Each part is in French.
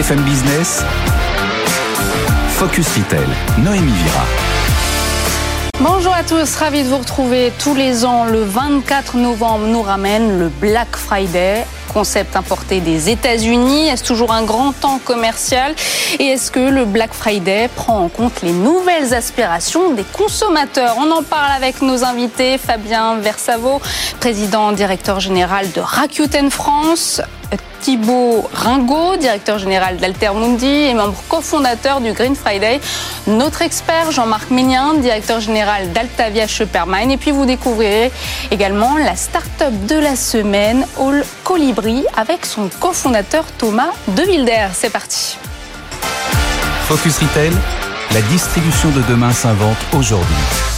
BFM Business, Focus Retail, Noémie Vira. Bonjour à tous, ravi de vous retrouver tous les ans. Le 24 novembre nous ramène le Black Friday concept importé des États-Unis Est-ce toujours un grand temps commercial? Et est-ce que le Black Friday prend en compte les nouvelles aspirations des consommateurs? On en parle avec nos invités. Fabien Versavo, président directeur général de Rakuten France. Thibaut Ringot, directeur général d'Altermundi et membre cofondateur du Green Friday. Notre expert Jean-Marc Ménien, directeur général d'Altavia Shoppermine. Et puis vous découvrirez également la start-up de la semaine, All Colibri, avec son cofondateur Thomas De Wilder. C'est parti. Focus Retail, la distribution de demain s'invente aujourd'hui.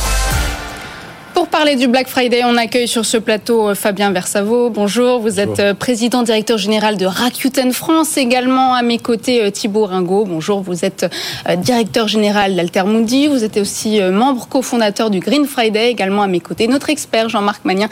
Parler du Black Friday, on accueille sur ce plateau euh, Fabien Versavo. Bonjour, vous êtes euh, président directeur général de Rakuten France. Également à mes côtés euh, Thibaut Ringot. Bonjour, vous êtes directeur général d'Altermundi. Vous êtes aussi membre cofondateur du Green Friday. Également à mes côtés notre expert Jean-Marc Magnien,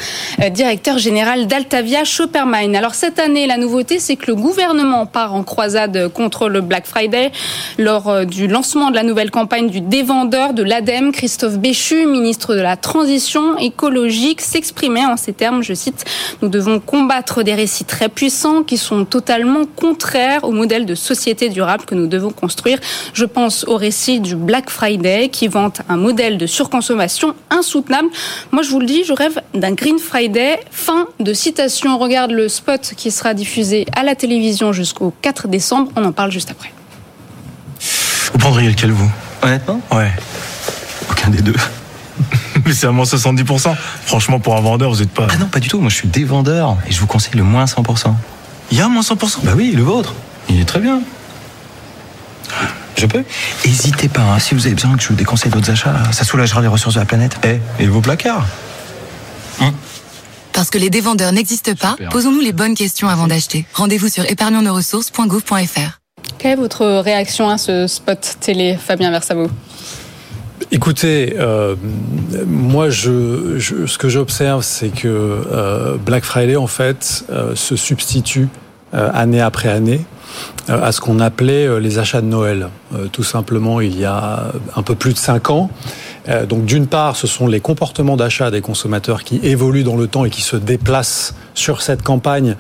directeur général d'Altavia Shoppermine. Alors cette année, la nouveauté, c'est que le gouvernement part en croisade contre le Black Friday lors du lancement de la nouvelle campagne du dévendeur de l'ADEME, Christophe Béchu, ministre de la Transition écologique s'exprimait en ces termes, je cite, nous devons combattre des récits très puissants qui sont totalement contraires au modèle de société durable que nous devons construire. Je pense au récit du Black Friday qui vante un modèle de surconsommation insoutenable. Moi, je vous le dis, je rêve d'un Green Friday. Fin de citation. On regarde le spot qui sera diffusé à la télévision jusqu'au 4 décembre. On en parle juste après. Vous prendriez lequel, vous? Honnêtement? Ouais. Aucun des deux. Mais c'est à moins 70%. Franchement, pour un vendeur, vous n'êtes pas. Ah non, pas du tout. Moi, je suis des vendeurs et je vous conseille le moins 100%. Il y a moins 100% Bah oui, le vôtre. Il est très bien. Je peux Hésitez pas, hein. si vous avez besoin que je vous déconseille d'autres achats, ça soulagera les ressources de la planète. Eh, et vos placards hein Parce que les dévendeurs n'existent pas, posons-nous les bonnes questions avant d'acheter. Rendez-vous sur épargnonsnosressources.gouv.fr. Quelle est votre réaction à ce spot télé, Fabien Versavo? Écoutez, euh, moi, je, ce que j'observe, c'est que euh, Black Friday, en fait, euh, se substitue année après année à ce qu'on appelait les achats de Noël. tout simplement, il y a un peu plus de cinq ans. donc, d'une part, ce sont les comportements d'achat des consommateurs qui évoluent dans le temps et qui se déplacent sur cette campagne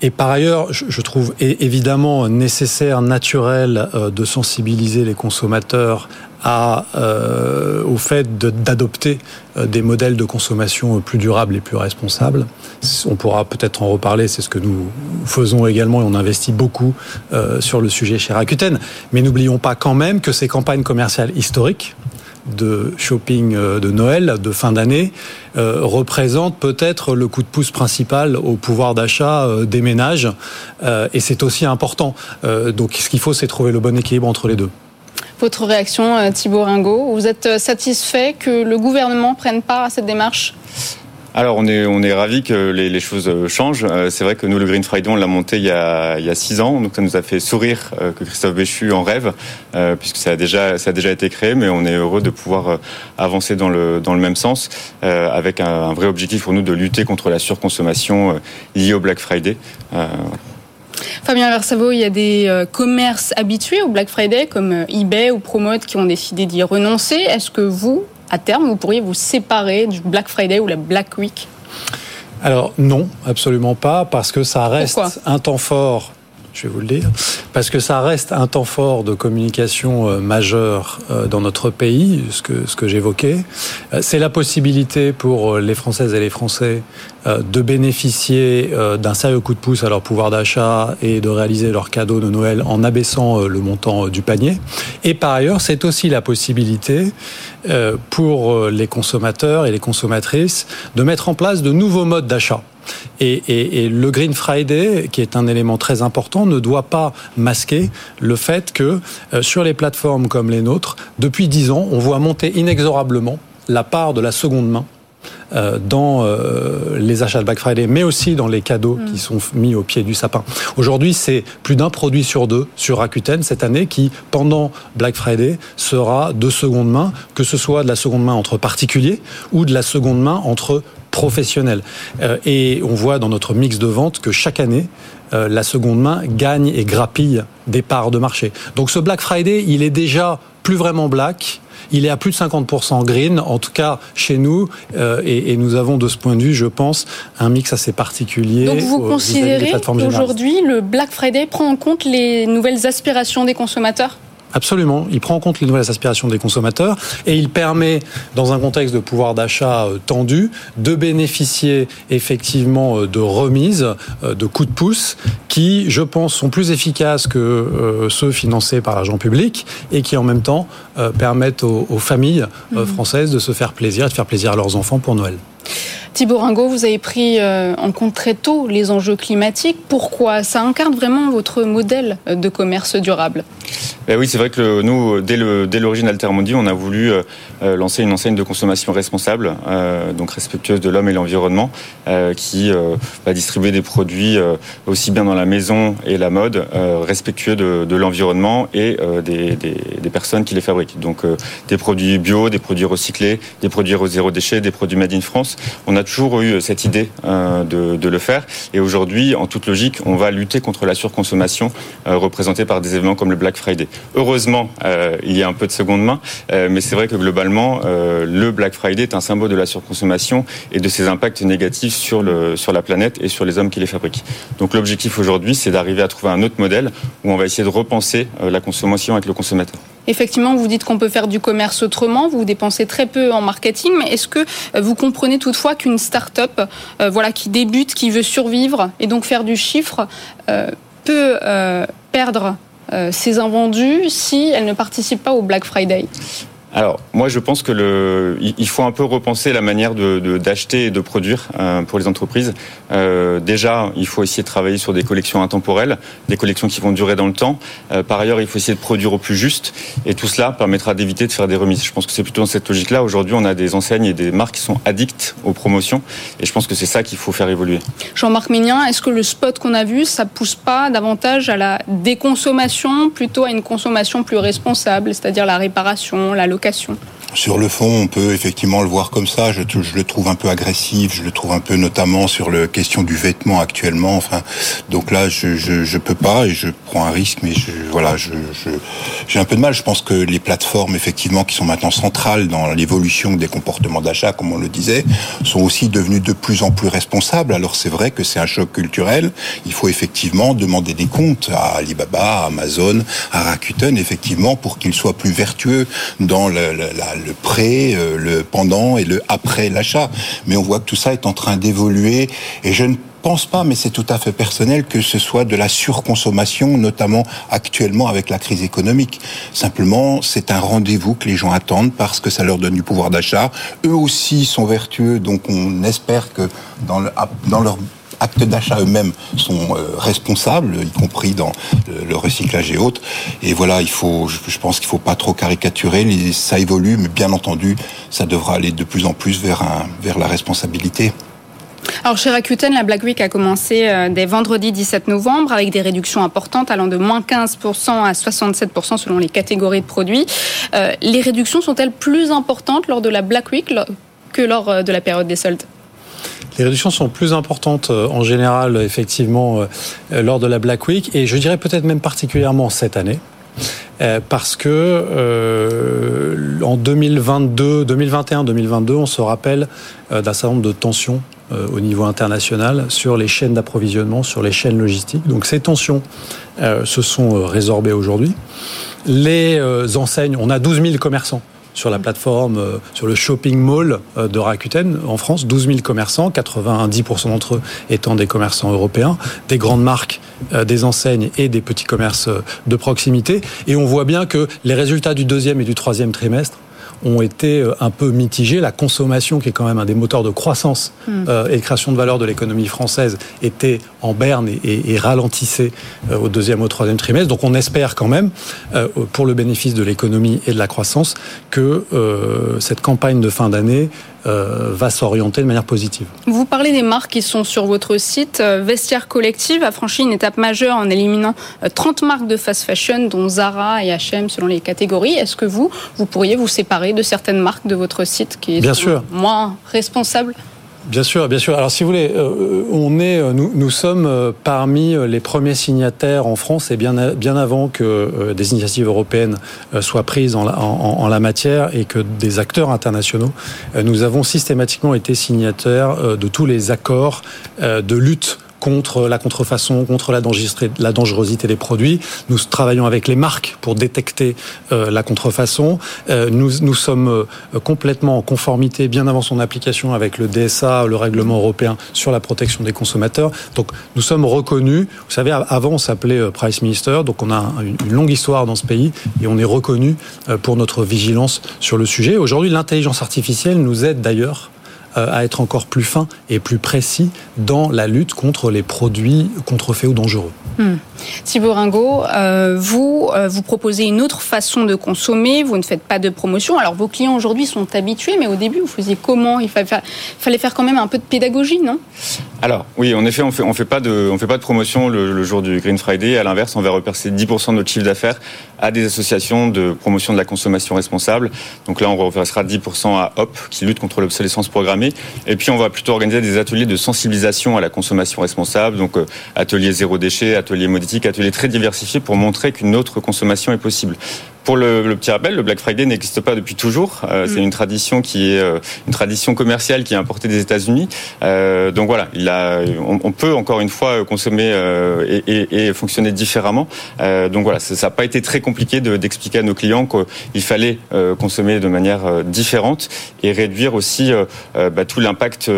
et par ailleurs, je trouve évidemment nécessaire, naturel, de sensibiliser les consommateurs à, euh, au fait d'adopter euh, des modèles de consommation plus durables et plus responsables. On pourra peut-être en reparler, c'est ce que nous faisons également et on investit beaucoup euh, sur le sujet chez Rakuten. Mais n'oublions pas quand même que ces campagnes commerciales historiques de shopping de Noël, de fin d'année, représentent peut-être le coup de pouce principal au pouvoir d'achat des ménages. et c'est aussi important. donc ce qu'il faut, c'est trouver le bon équilibre entre les deux. Votre réaction, euh, Thibaut Ringot? Vous êtes euh, satisfait que le gouvernement prenne part à cette démarche? Alors on est on est ravi que les, choses euh, changent. C'est vrai que nous le Green Friday on l'a monté il y a il y a six ans, donc ça nous a fait sourire que Christophe Béchu en rêve, puisque ça a déjà ça a déjà été créé, mais on est heureux de pouvoir avancer dans le dans le même sens, avec un, vrai objectif pour nous de lutter contre la surconsommation liée au Black Friday. Fabien Versavo, il y a des euh, commerces habitués au Black Friday comme euh, eBay ou Promote qui ont décidé d'y renoncer. Est-ce que vous, à terme, vous pourriez vous séparer du Black Friday ou la Black Week? Alors non, absolument pas, parce que ça reste un temps fort je vais vous le dire, parce que ça reste un temps fort de communication euh, majeur euh, dans notre pays, ce que, ce que j'évoquais. Euh, c'est la possibilité pour les Françaises et les Français de bénéficier d'un sérieux coup de pouce à leur pouvoir d'achat et de réaliser leurs cadeaux de Noël en abaissant le montant du panier. Et par ailleurs, c'est aussi la possibilité pour les consommateurs et les consommatrices de mettre en place de nouveaux modes d'achat. Et, le Green Friday, qui est un élément très important, ne doit pas masquer le fait que euh, sur les plateformes comme les nôtres, depuis dix ans, on voit monter inexorablement la part de la seconde main euh, dans euh, les achats de Black Friday, mais aussi dans les cadeaux mm. qui sont mis au pied du sapin. Aujourd'hui, c'est plus d'un produit sur deux sur Rakuten cette année qui, pendant Black Friday, sera de seconde main, que ce soit de la seconde main entre particuliers ou de la seconde main entre professionnels. et on voit dans notre mix de vente que chaque année, la seconde main gagne et grappille des parts de marché. Donc ce Black Friday, il est déjà plus vraiment black il est à plus de 50% green, en tout cas chez nous, euh, et, nous avons de ce point de vue, je pense, un mix assez particulier. Donc vous considérez qu'aujourd'hui, le Black Friday prend en compte les nouvelles aspirations des consommateurs? Absolument. Il prend en compte les nouvelles aspirations des consommateurs et il permet, dans un contexte de pouvoir d'achat euh, tendu, de bénéficier effectivement euh, de remises, euh, de coups de pouce qui, je pense, sont plus efficaces que ceux financés par l'argent public et qui, en même temps, permettent aux, familles mmh. françaises de se faire plaisir et de faire plaisir à leurs enfants pour Noël. Thibaut Ringot, vous avez pris en compte très tôt les enjeux climatiques. Pourquoi? Ça incarne vraiment votre modèle de commerce durable eh oui, c'est vrai que nous, dès l'origine dès Altermondi, on a voulu euh, euh, lancer une enseigne de consommation responsable, euh, donc respectueuse de l'homme et l'environnement, qui va distribuer des produits aussi bien dans la maison et la mode, respectueux de, l'environnement et des, des, personnes qui les fabriquent. Donc des produits bio, des produits recyclés, des produits zéro déchet, des produits made in France. On a toujours eu cette idée de, de le faire. Et aujourd'hui, en toute logique, on va lutter contre la surconsommation représentée par des événements comme le Black Friday. Heureusement, euh, il y a un peu de seconde main, euh, mais c'est vrai que globalement, euh, le Black Friday est un symbole de la surconsommation et de ses impacts négatifs sur, le, sur la planète et sur les hommes qui les fabriquent. Donc l'objectif aujourd'hui, c'est d'arriver à trouver un autre modèle où on va essayer de repenser la consommation avec le consommateur. Effectivement, vous dites qu'on peut faire du commerce autrement, vous dépensez très peu en marketing, mais est-ce que vous comprenez toutefois qu'une start-up voilà, qui débute, qui veut survivre et donc faire du chiffre, peut perdre ces invendus si elles ne participent pas au Black Friday alors, moi, je pense que il faut un peu repenser la manière de, d'acheter et de produire euh, pour les entreprises. Euh, déjà, il faut essayer de travailler sur des collections intemporelles, des collections qui vont durer dans le temps. Euh, par ailleurs, il faut essayer de produire au plus juste, et tout cela permettra d'éviter de faire des remises. Je pense que c'est plutôt dans cette logique-là. Aujourd'hui, on a des enseignes et des marques qui sont addictes aux promotions, et je pense que c'est ça qu'il faut faire évoluer. Jean-Marc Ménien, est-ce que le spot qu'on a vu, ça pousse pas davantage à la déconsommation, plutôt à une consommation plus responsable, c'est-à-dire la réparation, la location vocation sur le fond, on peut effectivement le voir comme ça. Je, je, le trouve un peu agressif. Je le trouve un peu notamment sur la question du vêtement actuellement. Enfin, donc là, je, je, je peux pas et je prends un risque, mais je, voilà, je, j'ai un peu de mal. Je pense que les plateformes, effectivement, qui sont maintenant centrales dans l'évolution des comportements d'achat, comme on le disait, sont aussi devenues de plus en plus responsables. Alors c'est vrai que c'est un choc culturel. Il faut effectivement demander des comptes à Alibaba, à Amazon, à Rakuten, effectivement, pour qu'ils soient plus vertueux dans le, le, le pré, euh, le pendant et le après l'achat. Mais on voit que tout ça est en train d'évoluer et je ne pense pas, mais c'est tout à fait personnel, que ce soit de la surconsommation, notamment actuellement avec la crise économique. Simplement, c'est un rendez-vous que les gens attendent parce que ça leur donne du pouvoir d'achat. Eux aussi sont vertueux, donc on espère que dans, dans leur actes d'achat eux-mêmes sont euh, responsables, y compris dans le recyclage et autres. Et voilà, il faut, je pense qu'il faut pas trop caricaturer. Ça évolue, mais bien entendu, ça devra aller de plus en plus vers la responsabilité. Alors chez Rakuten, la Black Week a commencé euh, dès vendredi 17 novembre avec des réductions importantes allant de moins 15% à 67% selon les catégories de produits. Euh, les réductions sont-elles plus importantes lors de la Black Week que lors de la période des soldes? Les réductions sont plus importantes euh, en général, effectivement, euh, lors de la Black Week, et je dirais peut-être même particulièrement cette année. Euh, parce que en 2022, 2021, 2022, on se rappelle d'un certain nombre de tensions au niveau international sur les chaînes d'approvisionnement, sur les chaînes logistiques. Donc ces tensions se sont résorbées aujourd'hui. Les enseignes, on a 12 000 commerçants sur la plateforme, euh, sur le shopping mall euh, de Rakuten en France, 12 000 commerçants, 90% d'entre eux étant des commerçants européens, des grandes marques, euh, des enseignes et des petits commerces de proximité. Et on voit bien que les résultats du deuxième et du troisième trimestre ont été euh, un peu mitigés. La consommation, qui est quand même un des moteurs de croissance hmm. euh, et création de valeur de l'économie française, était en berne et, ralentissait euh, au deuxième, au troisième trimestre. Donc on espère quand même, pour le bénéfice de l'économie et de la croissance, que cette campagne de fin d'année euh, va s'orienter de manière positive. Vous parlez des marques qui sont sur votre site. Euh, Vestiaire Collective a franchi une étape majeure en éliminant 30 euh, marques de fast fashion, dont Zara et H&M selon les catégories. Est-ce que vous, vous pourriez vous séparer de certaines marques de votre site qui sont moins responsables? Bien sûr, bien sûr. Alors, si vous voulez, euh, on est, euh, nous, sommes euh, parmi les premiers signataires en France et bien, avant que des initiatives européennes soient prises en, la matière et que des acteurs internationaux. Nous avons systématiquement été signataires de tous les accords de lutte contre la contrefaçon, contre la dangerosité, des produits. Nous travaillons avec les marques pour détecter euh, la contrefaçon. Euh, nous, nous sommes euh, complètement en conformité, bien avant son application, avec le DSA, le règlement européen sur la protection des consommateurs. Donc nous sommes reconnus. Vous savez, avant on s'appelait Price Minister, donc on a une longue histoire dans ce pays et on est reconnu pour notre vigilance sur le sujet. Aujourd'hui, l'intelligence artificielle nous aide d'ailleurs à être encore plus fin et plus précis dans la lutte contre les produits contrefaits ou dangereux. Hmm. Thibaut Ringot, euh, vous, euh, vous proposez une autre façon de consommer, vous ne faites pas de promotion. Alors vos clients aujourd'hui sont habitués, mais au début, vous faisiez comment? Il fallait faire, fallait faire quand même un peu de pédagogie, non? Alors oui, en effet, on fait, on fait pas de, on fait pas de promotion le, jour du Green Friday. À l'inverse, on va repercer 10% de notre chiffre d'affaires à des associations de promotion de la consommation responsable. Donc là, on reversera 10% à HOP, qui lutte contre l'obsolescence programmée et puis, on va plutôt organiser des ateliers de sensibilisation à la consommation responsable, donc euh, ateliers zéro déchet, ateliers modiques, ateliers très diversifiés pour montrer qu'une autre consommation est possible. Pour le, petit rappel, le Black Friday n'existe pas depuis toujours. Euh, c'est mm. une tradition qui est euh, une tradition commerciale qui est importée des États-Unis. Euh, donc voilà, il a, on, peut encore une fois consommer et, et, et, fonctionner différemment. donc voilà, ça n'a pas été très compliqué d'expliquer à nos clients qu'il fallait consommer de manière différente et réduire aussi bah, tout l'impact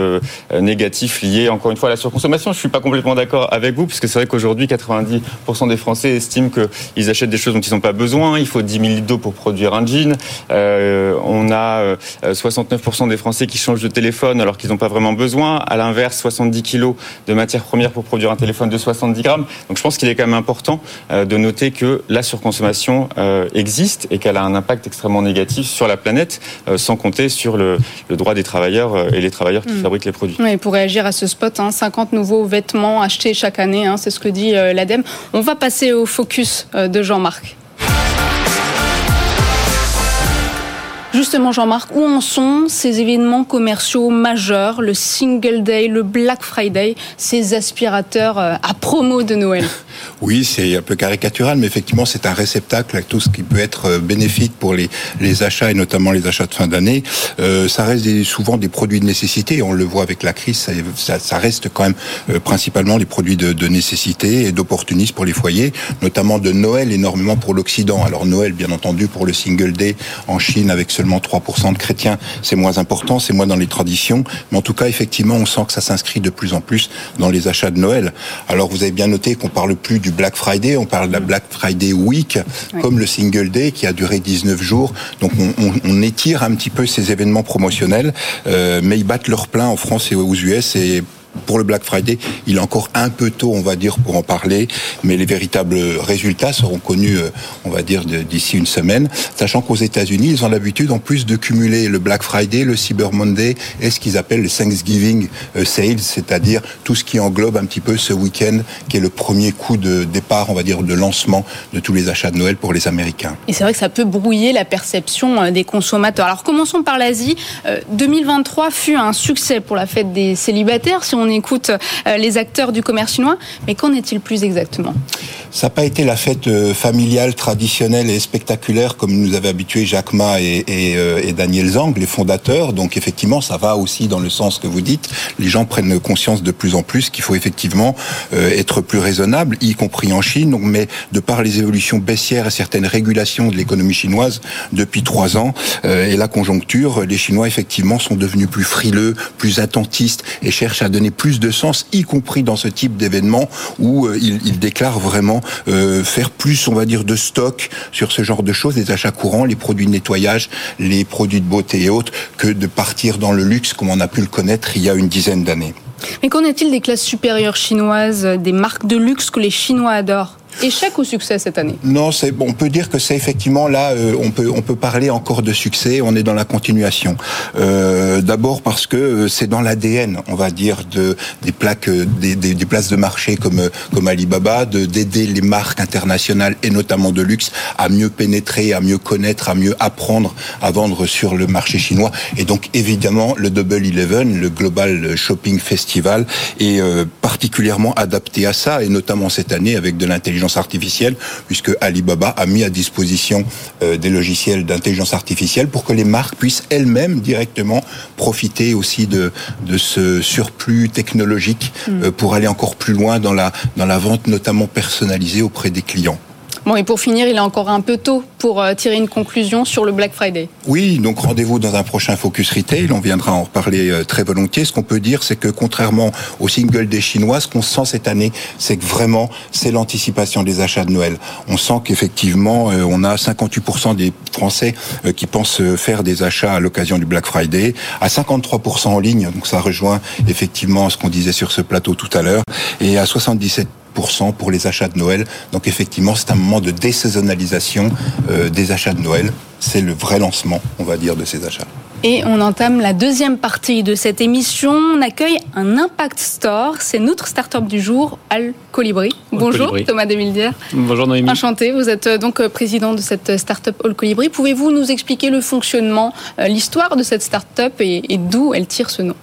négatif lié encore une fois à la surconsommation. Je suis pas complètement d'accord avec vous puisque c'est vrai qu'aujourd'hui 90% des Français estiment qu'ils achètent des choses dont ils n'ont pas besoin. Il faut 10 000 litres d'eau pour produire un jean. Euh, on a 69% euh, des Français qui changent de téléphone alors qu'ils n'ont pas vraiment besoin. À l'inverse, 70 kilos de matières premières pour produire un téléphone de 70 grammes. Donc je pense qu'il est quand même important euh, de noter que la surconsommation existe et qu'elle a un impact extrêmement négatif sur la planète, sans compter sur le, droit des travailleurs et les travailleurs qui hmm. fabriquent les produits. Oui, pour réagir à ce spot, 50 hein, nouveaux vêtements achetés chaque année, hein, c'est ce que dit l'ADEME. On va passer au focus de Jean-Marc. Justement, Jean-Marc, où en sont ces événements commerciaux majeurs, le Single Day, le Black Friday, ces aspirateurs euh, à promo de Noël? Oui, c'est un peu caricatural, mais effectivement, c'est un réceptacle à tout ce qui peut être euh, bénéfique pour les, achats et notamment les achats de fin d'année. Euh, ça reste souvent des produits de nécessité. On le voit avec la crise, ça, ça, reste quand même principalement des produits de, de nécessité et d'opportunisme pour les foyers, notamment de Noël énormément pour l'Occident. Alors Noël, bien entendu, pour le Single Day en Chine avec ce seulement 3% de chrétiens, c'est moins important, c'est moins dans les traditions, mais en tout cas, effectivement, on sent que ça s'inscrit de plus en plus dans les achats de Noël. Alors, vous avez bien noté qu'on parle plus du Black Friday, on parle de la Black Friday Week, comme le Single Day qui a duré 19 jours. Donc, on, étire un petit peu ces événements promotionnels, euh, mais ils battent leur plein en France et aux US et pour le Black Friday, il est encore un peu tôt, on va dire, pour en parler, mais les véritables résultats seront connus, euh, on va dire, d'ici une semaine, sachant qu'aux États-Unis, ils ont l'habitude, en plus de cumuler le Black Friday, le Cyber Monday et ce qu'ils appellent le Thanksgiving euh, Sales, c'est-à-dire tout ce qui englobe un petit peu ce week-end, qui est le premier coup de départ, on va dire, de lancement de tous les achats de Noël pour les Américains. Et c'est vrai que ça peut brouiller la perception euh, des consommateurs. Alors commençons par l'Asie. 2023 fut un succès pour la fête des célibataires. Si écoute euh, les acteurs du commerce chinois. Mais qu'en est-il plus exactement? Ça n'a pas été la fête euh, familiale, traditionnelle et spectaculaire comme nous avait habitué Jacques Ma et, euh, et, Daniel Zhang, les fondateurs. Donc effectivement, ça va aussi dans le sens que vous dites. Les gens prennent conscience de plus en plus qu'il faut effectivement être plus raisonnable, y compris en Chine. Donc, mais de par les évolutions baissières et certaines régulations de l'économie chinoise depuis trois ans et la conjoncture, les Chinois effectivement sont devenus plus frileux, plus attentistes et cherchent à donner plus de sens, y compris dans ce type d'événement où euh, il, il, déclare euh, faire plus, on va dire, de stock sur ce genre de choses, les achats courants, les produits de nettoyage, les produits de beauté et autres, que de partir dans le luxe comme on a pu le connaître il y a une dizaine d'années. Mais qu'en est-il des classes supérieures chinoises, des marques de luxe que les Chinois adorent? Échec ou succès cette année Non, on peut dire que c'est effectivement là, euh, on peut parler encore de succès. On est dans la continuation. Euh, D'abord parce que euh, c'est dans l'ADN, on va dire, de des places de marché comme Alibaba, de d'aider les marques internationales et notamment de luxe à mieux pénétrer, à mieux connaître, à mieux apprendre à vendre sur le marché chinois. Et donc évidemment le Double Eleven, le Global Shopping Festival, est particulièrement adapté à ça et notamment cette année avec de l'intelligence artificielle, puisque Alibaba a mis à disposition euh, des logiciels d'intelligence artificielle pour que les marques puissent elles-mêmes directement profiter aussi de, de ce surplus technologique euh, pour aller encore plus loin dans la, dans la vente notamment personnalisée auprès des clients. Bon, et pour finir, il est encore un peu tôt pour euh, tirer une conclusion sur le Black Friday. Oui, donc rendez-vous dans un prochain Focus Retail. On viendra en reparler euh, très volontiers. Ce qu'on peut dire, c'est que contrairement au single des Chinois, ce qu'on sent cette année, c'est que vraiment, c'est l'anticipation des achats de Noël. On sent qu'effectivement, euh, on a 58% des Français qui pensent faire des achats à l'occasion du Black Friday, à 53% en ligne. Donc ça rejoint effectivement ce qu'on disait sur ce plateau tout à l'heure, et à 77 pour les achats de Noël. Donc effectivement, c'est un moment de désaisonnalisation euh, des achats de Noël. C'est le vrai lancement, on va dire, de ces achats. Et on entame la deuxième partie de cette émission. On accueille un Impact Store. C'est notre start-up du jour, Al Colibri. Bonjour Colibri. Thomas Demildière. Bonjour Noémie. Enchanté. Vous êtes euh, donc euh, président de cette start-up All Colibri. Pouvez-vous nous expliquer le fonctionnement, l'histoire de cette start-up et d'où elle tire ce nom?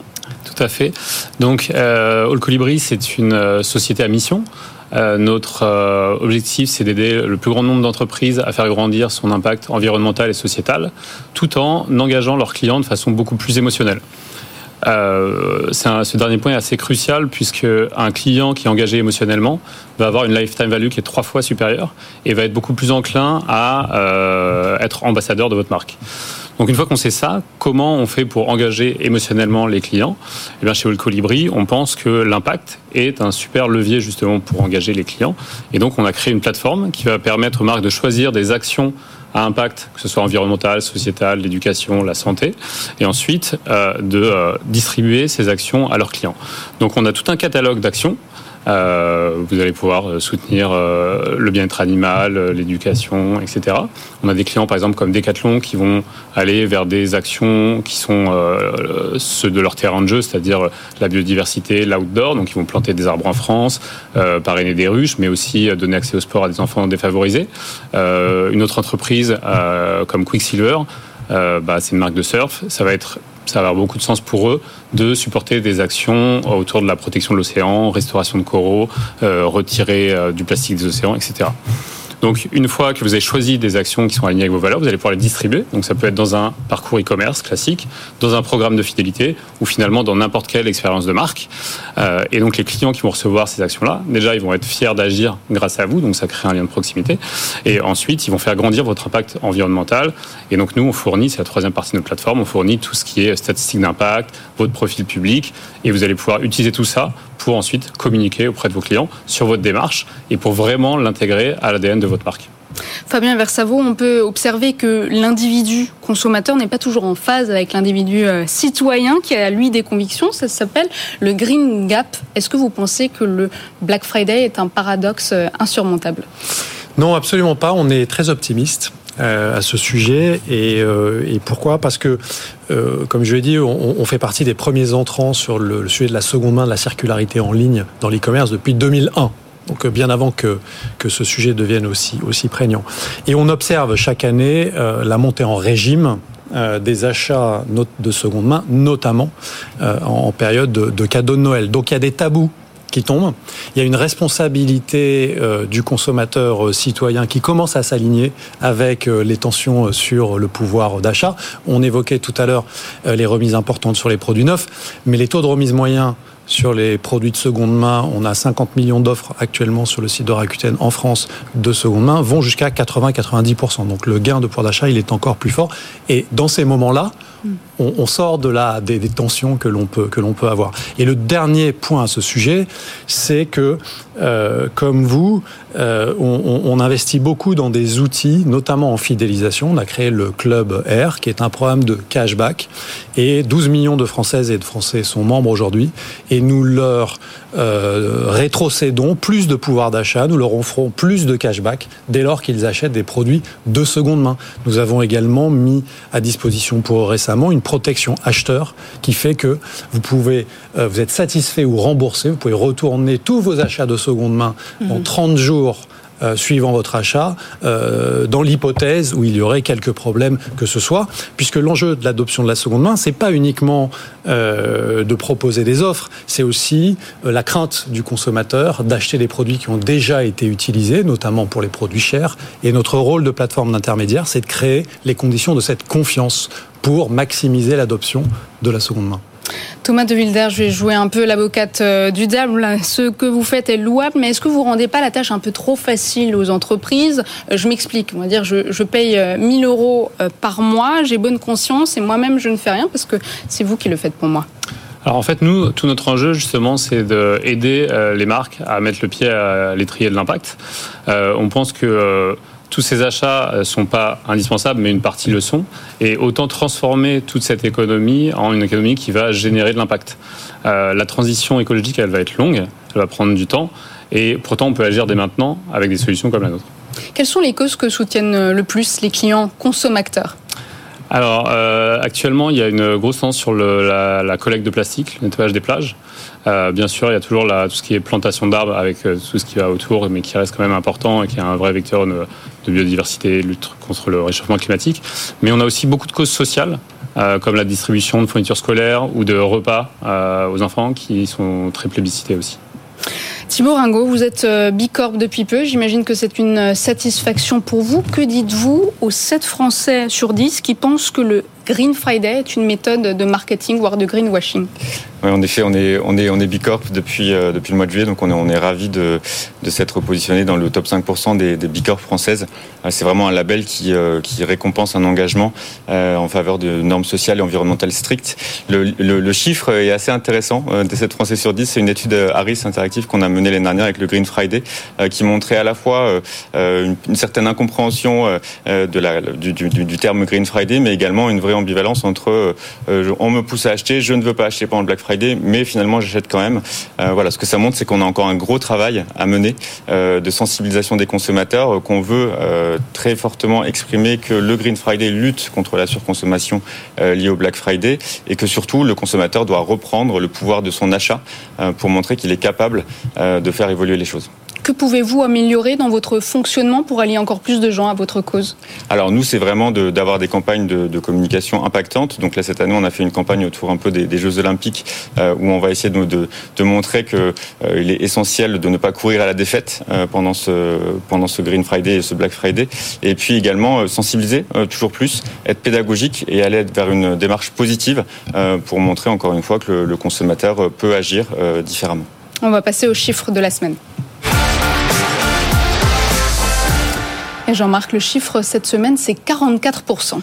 Tout à fait. Donc, euh, All Colibri, c'est une euh, société à mission. Euh, notre euh, objectif, c'est d'aider le plus grand nombre d'entreprises à faire grandir son impact environnemental et sociétal, tout en engageant leurs clients de façon beaucoup plus émotionnelle. Euh, un- ce dernier point est assez crucial puisque un client qui est engagé émotionnellement va avoir une lifetime value qui est trois fois supérieure et va être beaucoup plus enclin à être ambassadeur de votre marque. Donc une fois qu'on sait ça, comment on fait pour engager émotionnellement les clients? Eh bien chez All Colibri, on pense que l'impact est un super levier justement pour engager les clients. Et donc on a créé une plateforme qui va permettre aux marques de choisir des actions à impact, que ce soit environnemental, sociétal, l'éducation, la santé, et ensuite euh, de euh, distribuer ces actions à leurs clients. Donc on a tout un catalogue d'actions. Euh, vous allez pouvoir euh, soutenir euh, le bien-être animal, l'éducation, etc. On a des clients, par exemple, comme Decathlon, qui vont aller vers des actions qui sont ceux de leur terrain de jeu, c'est-à-dire la biodiversité, l'outdoor. Donc, ils vont planter des arbres en France, parrainer des ruches, mais aussi donner accès au sport à des enfants défavorisés. Une autre entreprise comme Quicksilver, bah, c'est une marque de surf. Ça va être ça va avoir beaucoup de sens pour eux de supporter des actions autour de la protection de l'océan, restauration de coraux, euh, retirer euh, du plastique des océans, etc. Donc, une fois que vous avez choisi des actions qui sont alignées avec vos valeurs, vous allez pouvoir les distribuer. Donc, ça peut être dans un parcours e-commerce classique, dans un programme de fidélité ou finalement dans n'importe quelle expérience de marque. Euh, et donc, les clients qui vont recevoir ces actions-là, déjà, ils vont être fiers d'agir grâce à vous. Donc, ça crée un lien de proximité. Et ensuite, ils vont faire grandir votre impact environnemental. Et donc, nous, on fournit, c'est la troisième partie de notre plateforme, on fournit tout ce qui est statistique d'impact, votre profil public. Et vous allez pouvoir utiliser tout ça pour ensuite communiquer auprès de vos clients sur votre démarche et pour vraiment l'intégrer à l'ADN de votre marque. Fabien Versavo, on peut observer que l'individu consommateur n'est pas toujours en phase avec l'individu euh, citoyen qui a lui des convictions. Ça s'appelle le Green Gap. Est-ce que vous pensez que le Black Friday est un paradoxe euh, insurmontable? Non, absolument pas. On est très optimiste à ce sujet. Et, euh, et pourquoi? Parce que, euh, comme je l'ai dit, on, on fait partie des premiers entrants sur le, le sujet de la seconde main, de la circularité en ligne dans l'e-commerce depuis 2001. Donc euh, bien avant que, que ce sujet devienne aussi, aussi prégnant. Et on observe chaque année euh, la montée en régime euh, des achats de seconde main, notamment euh, en période de, de cadeaux de Noël. Donc il y a des tabous qui tombent. Il y a une responsabilité euh, du consommateur euh, citoyen qui commence à s'aligner avec euh, les tensions sur le pouvoir d'achat. On évoquait tout à l'heure les remises importantes sur les produits neufs, mais les taux de remise moyens sur les produits de seconde main, on a 50 millions d'offres actuellement sur le site de Rakuten en France de seconde main, vont jusqu'à 80-90%. Donc le gain de pouvoir d'achat, il est encore plus fort. Et dans ces moments-là, on, sort de là des, tensions que l'on peut que l'on peut avoir. Et le dernier point à ce sujet, c'est que euh, comme vous, euh, on, on, investit beaucoup dans des outils, notamment en fidélisation. On a créé le Club Air, qui est un programme de cashback, et 12 millions de Françaises et de Français sont membres aujourd'hui, et nous leur euh, rétrocédons plus de pouvoir d'achat, nous leur offrons plus de cashback dès lors qu'ils achètent des produits de seconde main. Nous avons également mis à disposition pour eux récemment une protection acheteur qui fait que vous pouvez, euh, vous êtes satisfait ou remboursé, vous pouvez retourner tous vos achats de seconde main en 30 mhm. jours euh, suivant votre achat, euh, dans l'hypothèse où il y aurait quelques problèmes que ce soit, puisque l'enjeu de l'adoption de la seconde main, c'est pas uniquement euh, de proposer des offres, c'est aussi la crainte du consommateur d'acheter des produits qui ont déjà été utilisés, notamment pour les produits chers. Et notre rôle de plateforme d'intermédiaire, c'est de créer les conditions de cette confiance pour maximiser l'adoption de la seconde main. Thomas de Wilder, je vais jouer un peu l'avocate euh, du diable. Ce que vous faites est louable, mais est-ce que vous rendez pas la tâche un peu trop facile aux entreprises? Euh, Je m'explique. On va dire, je, paye 1000 euh, euros par mois, j'ai bonne conscience et moi-même je ne fais rien parce que c'est vous qui le faites pour moi. Alors en fait, nous, tout notre enjeu justement, c'est d'aider les marques à mettre le pied à l'étrier de l'impact. on pense que tous ces achats ne euh, sont pas indispensables, mais une partie le sont. Et autant transformer toute cette économie en une économie qui va générer de l'impact. Euh, la transition écologique, elle va être longue, elle va prendre du temps. Et pourtant, on peut agir dès maintenant avec des solutions comme la nôtre. Quelles sont les causes que soutiennent le plus les clients consommateurs? Alors, euh, actuellement, il y a une grosse tendance sur le, la, la, collecte de plastique, le nettoyage des plages. Euh, bien sûr, il y a toujours la, tout ce qui est plantation d'arbres avec euh, tout ce qui va autour, mais qui reste quand même important et qui est un vrai vecteur de, de biodiversité, lutte contre le réchauffement climatique. Mais on a aussi beaucoup de causes sociales, euh, comme la distribution de fournitures scolaires ou de repas euh, aux enfants, qui sont très plébiscités aussi. Thibaut Ringo, vous êtes euh, Bicorp depuis peu. J'imagine que c'est une satisfaction pour vous. Que dites-vous aux 7 Français sur 10 qui pensent que le Green Friday est une méthode de marketing, voire de greenwashing? Oui, en effet, on est, on est, on est Bicorp depuis, euh, depuis le mois de juillet, donc on est, on est ravis de, de s'être positionné dans le top 5% des, des Bicorp françaises. Euh, c'est vraiment un label qui, euh, qui récompense un engagement en faveur de normes sociales et environnementales strictes. Le, le, le chiffre est assez intéressant. Des 7 Français sur 10, c'est une étude Harris Interactive qu'on a menée l'année dernière avec le Green Friday, qui montrait à la fois une, une certaine incompréhension de la, du, du, terme Green Friday, mais également une vraie ambivalence entre euh, on me pousse à acheter, je ne veux pas acheter pendant le Black Friday, mais finalement j'achète quand même. Euh, voilà, ce que ça montre, c'est qu'on a encore un gros travail à mener euh, de sensibilisation des consommateurs, qu'on veut très fortement exprimer que le Green Friday lutte contre la surconsommation liée au Black Friday et que surtout le consommateur doit reprendre le pouvoir de son achat pour montrer qu'il est capable de faire évoluer les choses. Que pouvez-vous améliorer dans votre fonctionnement pour allier encore plus de gens à votre cause? Alors nous, c'est vraiment d'avoir des campagnes de, de, communication impactantes. Donc là, cette année, on a fait une campagne autour un peu des, des Jeux Olympiques euh, où on va essayer de, montrer qu'il euh, est essentiel de ne pas courir à la défaite euh, pendant, ce, pendant ce Green Friday et ce Black Friday. Et puis également euh, sensibiliser euh, toujours plus, être pédagogique et aller vers une démarche positive euh, pour montrer encore une fois que le, le consommateur peut agir différemment. On va passer aux chiffres de la semaine. Et Jean-Marc, le chiffre cette semaine, c'est 44%.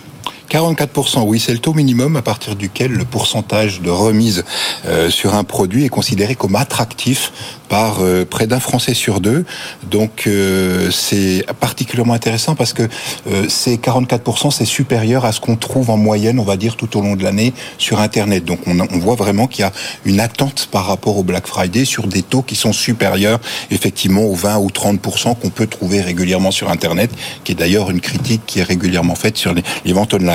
44%, oui, c'est le taux minimum à partir duquel le pourcentage de remise euh, sur un produit est considéré comme attractif par euh, près d'un Français sur deux. Donc euh, c'est particulièrement intéressant parce que euh, ces 44%, c'est supérieur à ce qu'on trouve en moyenne, on va dire, tout au long de l'année sur Internet. Donc on, on voit vraiment qu'il y a une attente par rapport au Black Friday sur des taux qui sont supérieurs effectivement aux 20 ou 30% qu'on peut trouver régulièrement sur Internet, qui est d'ailleurs une critique qui est régulièrement faite sur les, les ventes online.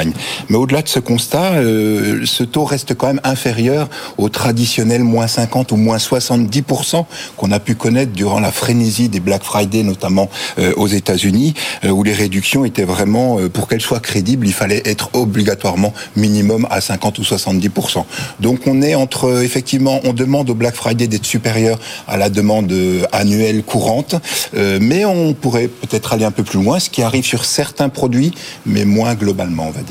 Mais au-delà de ce constat, euh, ce taux reste quand même inférieur au traditionnel moins 50 ou moins 70% qu'on a pu connaître durant la frénésie des Black Friday, notamment euh, aux États-Unis, euh, où les réductions étaient vraiment, pour qu'elles soient crédibles, il fallait être obligatoirement minimum à 50 ou 70% Donc on est entre, effectivement, on demande au Black Friday d'être supérieur à la demande annuelle courante, mais on pourrait peut-être aller un peu plus loin, ce qui arrive sur certains produits, mais moins globalement, on va dire.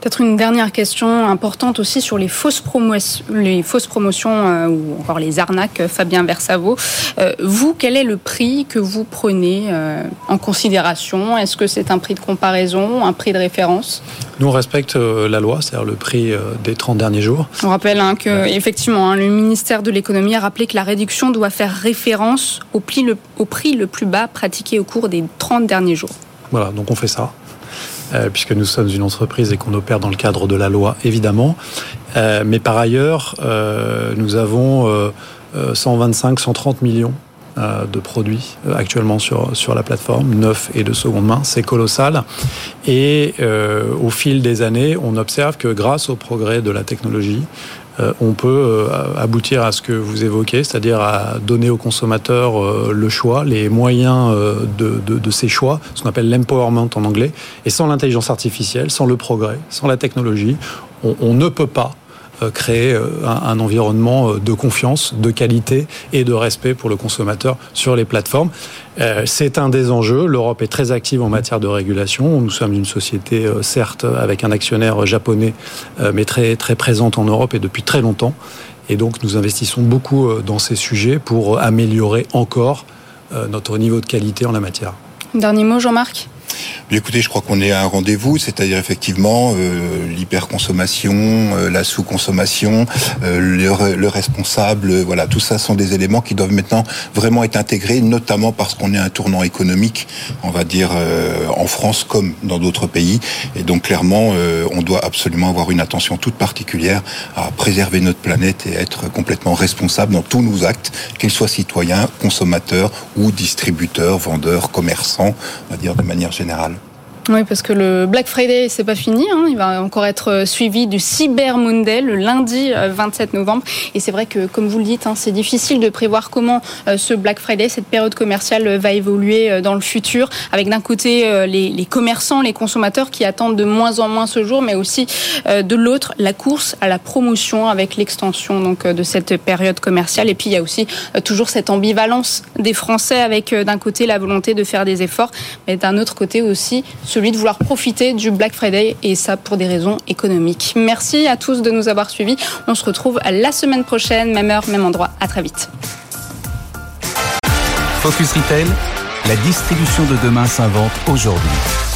Peut-être une dernière question importante aussi sur les fausses, promotions, les fausses promotions euh, ou encore les arnaques, Fabien Versavo. Euh, vous, quel est le prix que vous prenez euh, en considération? Est-ce que c'est un prix de comparaison, un prix de référence? Nous, on respecte la loi, c'est-à-dire le prix des 30 derniers jours. On rappelle hein, que, effectivement, hein, le ministère de l'économie a rappelé que la réduction doit faire référence au prix, le, au prix le plus bas pratiqué au cours des 30 derniers jours. Voilà, donc on fait ça. Euh, puisque nous sommes une entreprise et qu'on opère dans le cadre de la loi, évidemment. Euh, mais par ailleurs, euh, nous avons 125, 130 millions de produits actuellement sur, la plateforme, neuf et de seconde main. C'est colossal. Et au fil des années, on observe que grâce au progrès de la technologie, on peut euh, aboutir à ce que vous évoquez, c'est-à-dire à donner aux consommateurs euh, le choix, les moyens de, ces choix, ce qu'on appelle l'empowerment en anglais. Et sans l'intelligence artificielle, sans le progrès, sans la technologie, on ne peut pas euh, créer euh, un, environnement euh, de confiance, de qualité et de respect pour le consommateur sur les plateformes. C'est un des enjeux. L'Europe est très active en matière de régulation. Nous sommes une société, certes, avec un actionnaire japonais, mais très, très présente en Europe et depuis très longtemps. Et donc, nous investissons beaucoup dans ces sujets pour améliorer encore notre niveau de qualité en la matière. Dernier mot, Jean-Marc? Écoutez, je crois qu'on est à un rendez-vous, c'est-à-dire effectivement euh, l'hyperconsommation, euh, la sous-consommation, euh, le, responsable, voilà, tout ça sont des éléments qui doivent maintenant vraiment être intégrés, notamment parce qu'on est à un tournant économique, on va dire en France comme dans d'autres pays, et donc clairement, on doit absolument avoir une attention toute particulière à préserver notre planète et être complètement responsable dans tous nos actes, qu'ils soient citoyens, consommateurs ou distributeurs, vendeurs, commerçants, on va dire de manière générale. Oui, parce que le Black Friday, c'est pas fini. Hein. Il va encore être euh, suivi du Cyber Monday le lundi 27 euh, novembre. Et c'est vrai que, comme vous le dites, hein, c'est difficile de prévoir comment euh, ce Black Friday, cette période commerciale, va évoluer dans le futur. Avec d'un côté les, commerçants, les consommateurs qui attendent de moins en moins ce jour, mais aussi de l'autre la course à la promotion avec l'extension donc de cette période commerciale. Et puis il y a aussi toujours cette ambivalence des Français avec d'un côté la volonté de faire des efforts, mais d'un autre côté aussi celui de vouloir profiter du Black Friday et ça pour des raisons économiques. Merci à tous de nous avoir suivis. On se retrouve la semaine prochaine, même heure, même endroit. À très vite. Focus Retail, la distribution de demain s'invente aujourd'hui.